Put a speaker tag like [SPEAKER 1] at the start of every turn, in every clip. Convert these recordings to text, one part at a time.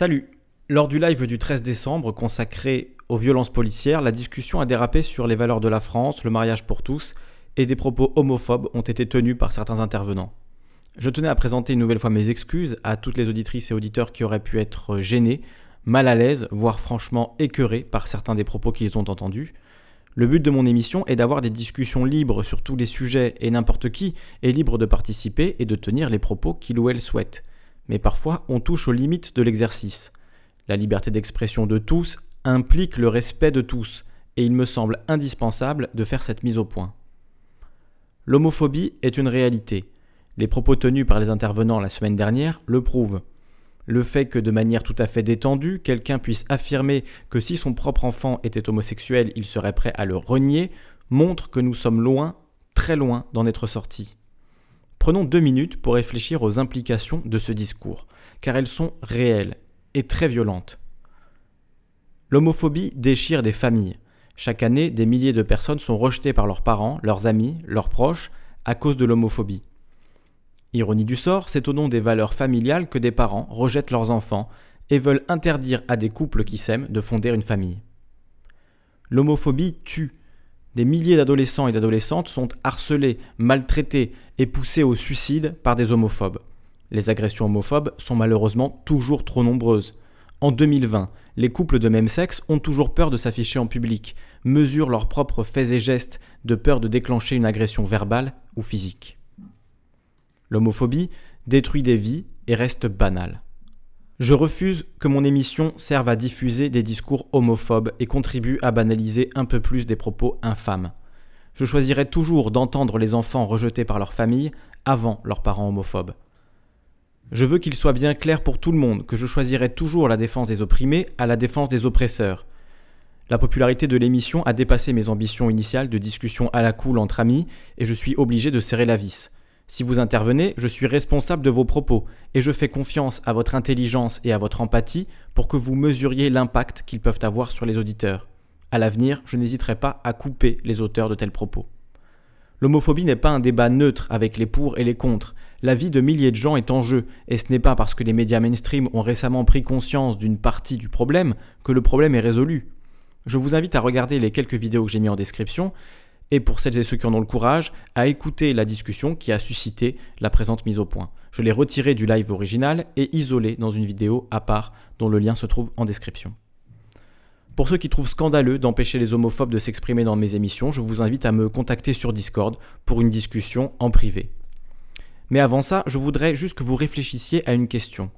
[SPEAKER 1] Salut Lors du live du 13 décembre consacré aux violences policières, la discussion a dérapé sur les valeurs de la France, le mariage pour tous, et des propos homophobes ont été tenus par certains intervenants. Je tenais à présenter une nouvelle fois mes excuses à toutes les auditrices et auditeurs qui auraient pu être gênés, mal à l'aise, voire franchement écœurés par certains des propos qu'ils ont entendus. Le but de mon émission est d'avoir des discussions libres sur tous les sujets et n'importe qui est libre de participer et de tenir les propos qu'il ou elle souhaite mais parfois on touche aux limites de l'exercice. La liberté d'expression de tous implique le respect de tous, et il me semble indispensable de faire cette mise au point. L'homophobie est une réalité. Les propos tenus par les intervenants la semaine dernière le prouvent. Le fait que de manière tout à fait détendue, quelqu'un puisse affirmer que si son propre enfant était homosexuel, il serait prêt à le renier, montre que nous sommes loin, très loin d'en être sortis. Prenons deux minutes pour réfléchir aux implications de ce discours, car elles sont réelles et très violentes. L'homophobie déchire des familles. Chaque année, des milliers de personnes sont rejetées par leurs parents, leurs amis, leurs proches, à cause de l'homophobie. Ironie du sort, c'est au nom des valeurs familiales que des parents rejettent leurs enfants et veulent interdire à des couples qui s'aiment de fonder une famille. L'homophobie tue des milliers d'adolescents et d'adolescentes sont harcelés, maltraités et poussés au suicide par des homophobes. Les agressions homophobes sont malheureusement toujours trop nombreuses. En 2020, les couples de même sexe ont toujours peur de s'afficher en public, mesurent leurs propres faits et gestes de peur de déclencher une agression verbale ou physique. L'homophobie détruit des vies et reste banale. Je refuse que mon émission serve à diffuser des discours homophobes et contribue à banaliser un peu plus des propos infâmes. Je choisirai toujours d'entendre les enfants rejetés par leur famille avant leurs parents homophobes. Je veux qu'il soit bien clair pour tout le monde que je choisirai toujours la défense des opprimés à la défense des oppresseurs. La popularité de l'émission a dépassé mes ambitions initiales de discussion à la cool entre amis et je suis obligé de serrer la vis. Si vous intervenez, je suis responsable de vos propos et je fais confiance à votre intelligence et à votre empathie pour que vous mesuriez l'impact qu'ils peuvent avoir sur les auditeurs. À l'avenir, je n'hésiterai pas à couper les auteurs de tels propos. L'homophobie n'est pas un débat neutre avec les pour et les contre. La vie de milliers de gens est en jeu, et ce n'est pas parce que les médias mainstream ont récemment pris conscience d'une partie du problème que le problème est résolu. Je vous invite à regarder les quelques vidéos que j'ai mis en description, et pour celles et ceux qui en ont le courage, à écouter la discussion qui a suscité la présente mise au point. Je l'ai retiré du live original et isolé dans une vidéo à part dont le lien se trouve en description. Pour ceux qui trouvent scandaleux d'empêcher les homophobes de s'exprimer dans mes émissions, je vous invite à me contacter sur Discord pour une discussion en privé. Mais avant ça, je voudrais juste que vous réfléchissiez à une question.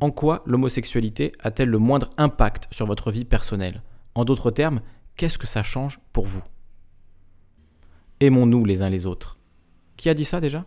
[SPEAKER 1] En quoi l'homosexualité a-t-elle le moindre impact sur votre vie personnelle? En d'autres termes, qu'est-ce que ça change pour vous? Aimons-nous les uns les autres. Qui a dit ça déjà?